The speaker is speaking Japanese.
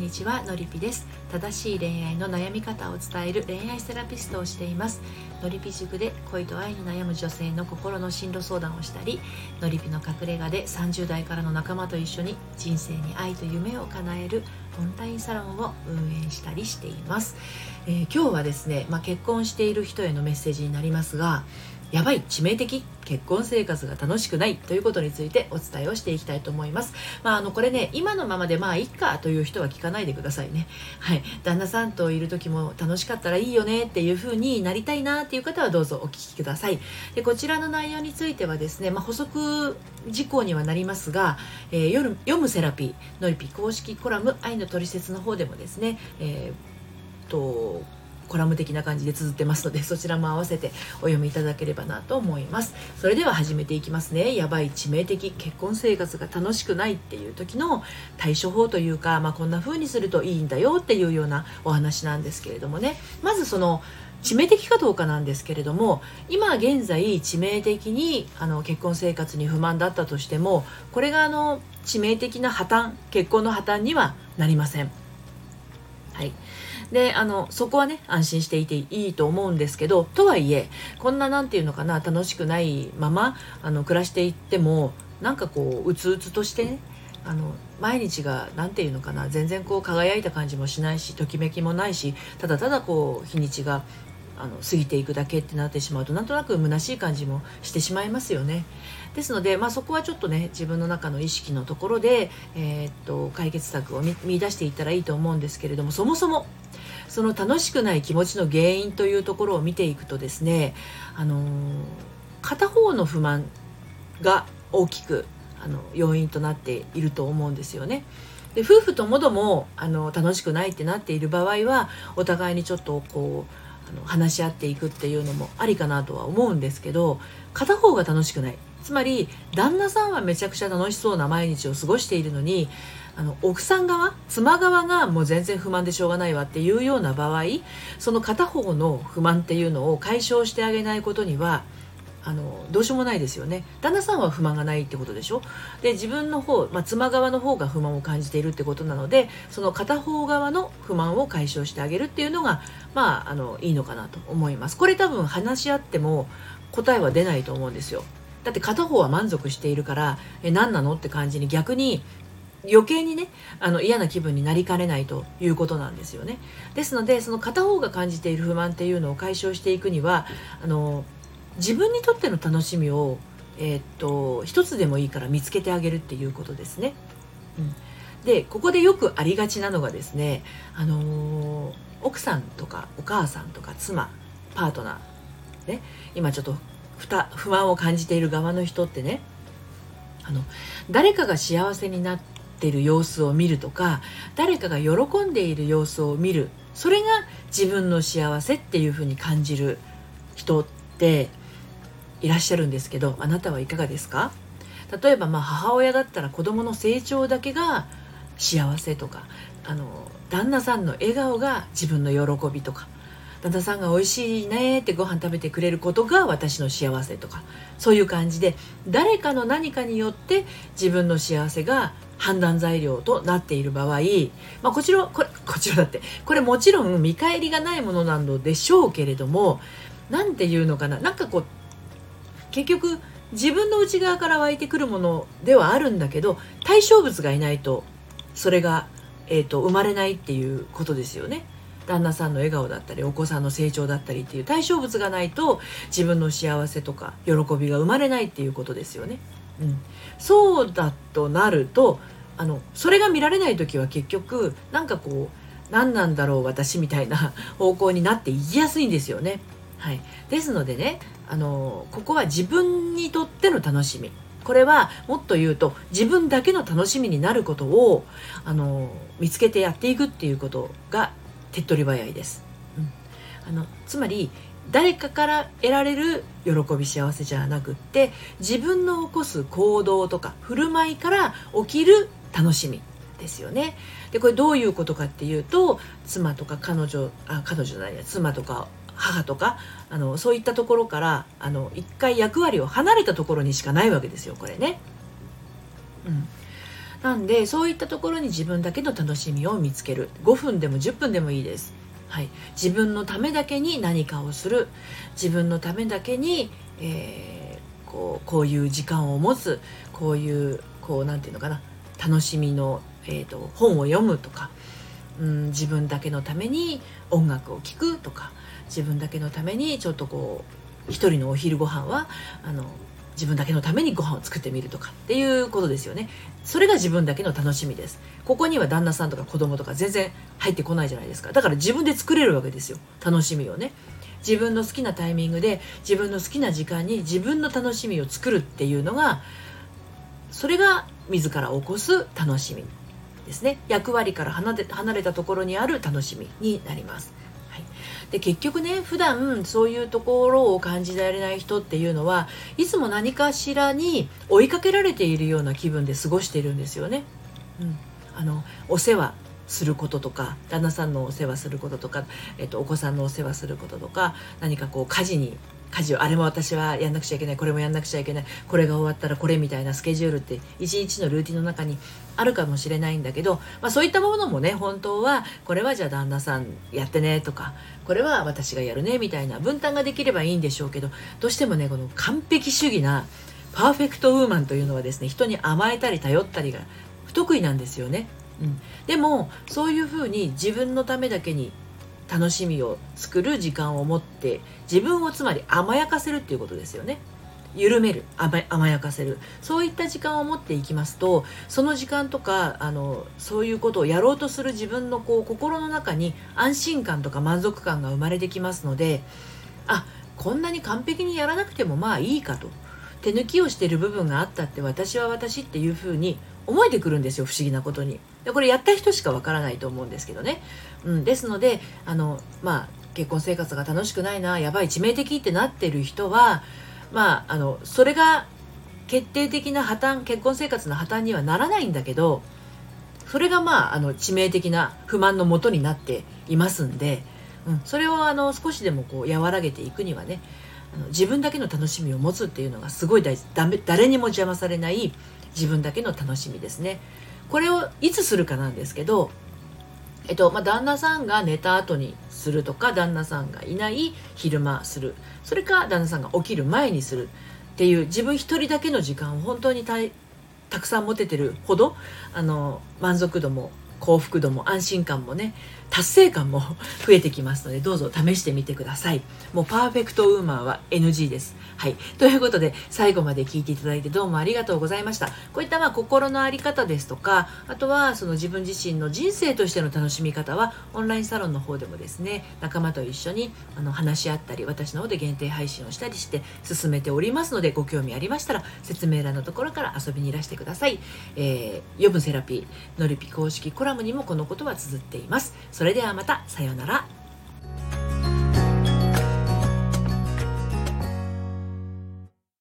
んにちはのりぴです。正しい恋愛の悩み方を伝える恋愛セラピストをしています。のりぴ塾で恋と愛に悩む女性の心の進路相談をしたりのりぴの隠れ家で30代からの仲間と一緒に人生に愛と夢を叶えるオンラインサロンを運営したりしています、えー、今日はですね、まあ、結婚している人へのメッセージになりますがやばい致命的結婚生活が楽しくないということについてお伝えをしていきたいと思います。まあ、あのこれね今のままでまあいっかという人は聞かないでくださいね。はい、旦那さんといる時も楽しかったらいいよねっていう風になりたいなっていう方はどうぞお聞きください。でこちらの内容についてはですね、まあ、補足事項にはなりますが、えー、夜読むセラピーのりぴ公式コラム愛のトリセツの方でもですね、えー、とコラム的な感じで綴ってますのでそちらも合わせてお読みいただければなと思います。それでは始めていきますね。やばい致命的結婚生活が楽しくないっていう時の対処法というか、まあ、こんな風にするといいんだよっていうようなお話なんですけれどもね。まずその致命的かどうかなんですけれども今現在致命的にあの結婚生活に不満だったとしてもこれがあの致命的な破綻結婚の破綻にはなりません。はい。であのそこはね安心していていいと思うんですけどとはいえこんな何て言うのかな楽しくないままあの暮らしていってもなんかこううつうつとしてねあの毎日が何て言うのかな全然こう輝いた感じもしないしときめきもないしただただこう日にちがあの過ぎていくだけってなってしまうとなんとなく虚しい感じもしてしまいますよね。ですので、まあ、そこはちょっとね自分の中の意識のところで、えー、っと解決策を見出していったらいいと思うんですけれどもそもそもその楽しくない気持ちの原因というところを見ていくとですね、あのー、片方の不満が大きくあの要因となっていると思うんですよね。で夫婦ともどもあの楽しくないってなっている場合はお互いにちょっとこうあの話し合っていくっていうのもありかなとは思うんですけど片方が楽しくない。つまり旦那さんはめちゃくちゃ楽しそうな毎日を過ごしているのにあの奥さん側妻側がもう全然不満でしょうがないわっていうような場合その片方の不満っていうのを解消してあげないことにはあのどうしようもないですよね。旦那さんは不満がないってことでしょ？で自分の方、まあ、妻側の方が不満を感じているってことなのでその片方側の不満を解消してあげるっていうのがまああのいいのかなと思います。これ多分話し合っても答えは出ないと思うんですよ。だって片方は満足しているからえ何なのって感じに逆に余計にねあの嫌な気分になりかねないということなんですよね。ですのでその片方が感じている不満っていうのを解消していくにはあの自分にとっての楽しみを、えー、っと一つでもいいから見つけてあげるっていうことですね。うん、でここでよくありがちなのがですね、あのー、奥さんとかお母さんとか妻パートナー、ね、今ちょっとふた不安を感じている側の人ってねあの誰かが幸せになってる様子を見るとか誰かが喜んでいる様子を見るそれが自分の幸せっていうふうに感じる人っていらっしゃるんですけどあなたはいかがですか？例えばまあ母親だったら子供の成長だけが幸せとかあの旦那さんの笑顔が自分の喜びとか旦那さんが美味しいねってご飯食べてくれることが私の幸せとかそういう感じで誰かの何かによって自分の幸せが判断材料となっている場合、まあ、こちらこれこちらだってこれもちろん見返りがないものなのでしょうけれども何て言うのかななんかこう結局自分の内側から湧いてくるものではあるんだけど対象物がいないとそれが、えーと生まれないっていうことですよね。旦那さんの笑顔だったりお子さんの成長だったりっていう対象物がないと自分の幸せとか喜びが生まれないっていうことですよね。うん、そうだとなるとあのそれが見られない時は結局なんかこう何なんだろう私みたいな方向になっていきやすいんですよね。はい、ですのでねあのここは自分にとっての楽しみ。これはもっと言うと自分だけの楽しみになることをあの見つけてやっていくっていうことが手っ取り早いです、うん、あのつまり誰かから得られる喜び幸せじゃなくって自分の起こす行動とか振る舞いから起きる楽しみですよね。でこれどういうことかっていうと妻とか彼女あ彼女じゃないや妻とか母とかあのそういったところからあの一回役割を離れたところにしかないわけですよこれね。うん、なんでそういったところに自分だけの楽しみを見つける。5分でも10分でもいいです。はい、自分のためだけに何かをする。自分のためだけに、えー、こうこういう時間を持つ。こういうこうなんていうのかな。楽しみの、えーと、本を読むとか、うん、自分だけのために音楽を聴くとか。自分だけのためにちょっとこう一人のお昼ご飯はあの自分だけのためにご飯を作ってみるとかっていうことですよね。それが自分だけの楽しみです。ここには旦那さんとか子供とか全然入ってこないじゃないですか。だから自分で作れるわけですよ。楽しみをね。自分の好きなタイミングで自分の好きな時間に自分の楽しみを作るっていうのがそれが自ら起こす楽しみですね。役割から離れ離れたところにある楽しみになります。で結局ね普段そういうところを感じられない人っていうのはいつも何かしらに追いかけられているような気分で過ごしているんですよね。うん、あのお世話することとか旦那さんのお世話することとか、えっと、お子さんのお世話することとか何かこう家事に家事をあれも私はやんなくちゃいけないこれもやんなくちゃいけないこれが終わったらこれみたいなスケジュールって一日のルーティンの中にあるかもしれないんだけど、まあ、そういったものもね本当はこれはじゃあ旦那さんやってねとかこれは私がやるねみたいな分担ができればいいんでしょうけどどうしてもねこの完璧主義なパーフェクトウーマンというのはですね人に甘えたり頼ったりが不得意なんですよね。うん、でもそういうふうに自分のためだけに楽しみを作る時間を持って自分をつまり甘やかせるっていうことですよね。緩める甘やかせるそういった時間を持っていきますとその時間とかあのそういうことをやろうとする自分のこう心の中に安心感とか満足感が生まれてきますのであこんなに完璧にやらなくてもまあいいかと手抜きをしてる部分があったって私は私っていうふうに思えてくるんですよ不思議なことに。でこれやった人しかわからないと思うんですけどね、うん、ですのであのまあ結婚生活が楽しくないなやばい致命的ってなってる人はまああのそれが決定的な破綻結婚生活の破綻にはならないんだけどそれがまああの致命的な不満のもとになっていますんで、うん、それをあの少しでもこう和らげていくにはねあの自分だけの楽しみを持つっていうのがすごい大事誰にも邪魔されない自分だけの楽しみですね。これをいつするかなんですけどえっとまあ、旦那さんが寝た後にするとか旦那さんがいない昼間する。それか旦那さんが起きる前にするっていう自分一人だけの時間を本当にたくさん持ててるほどあの満足度も幸福度も安心感もね達成感も増えてきますのでどうぞ試してみてください。もうパーフェクトウーマンは NG です。はい。ということで最後まで聞いていただいてどうもありがとうございました。こういったまあ心の在り方ですとかあとはその自分自身の人生としての楽しみ方はオンラインサロンの方でもですね仲間と一緒にあの話し合ったり私の方で限定配信をしたりして進めておりますのでご興味ありましたら説明欄のところから遊びにいらしてください、えー、余分セラピーのりぴ公式コラムにもこのことは綴っています。それではまたさようなら。